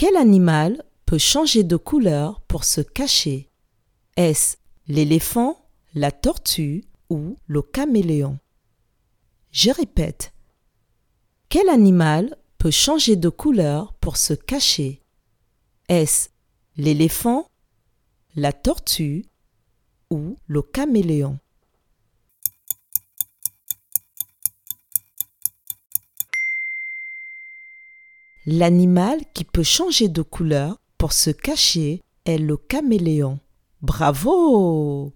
Quel animal peut changer de couleur pour se cacher? Est-ce l'éléphant, la tortue ou le caméléon? Je répète. Quel animal peut changer de couleur pour se cacher? Est-ce l'éléphant, la tortue ou le caméléon? L'animal qui peut changer de couleur pour se cacher est le caméléon. Bravo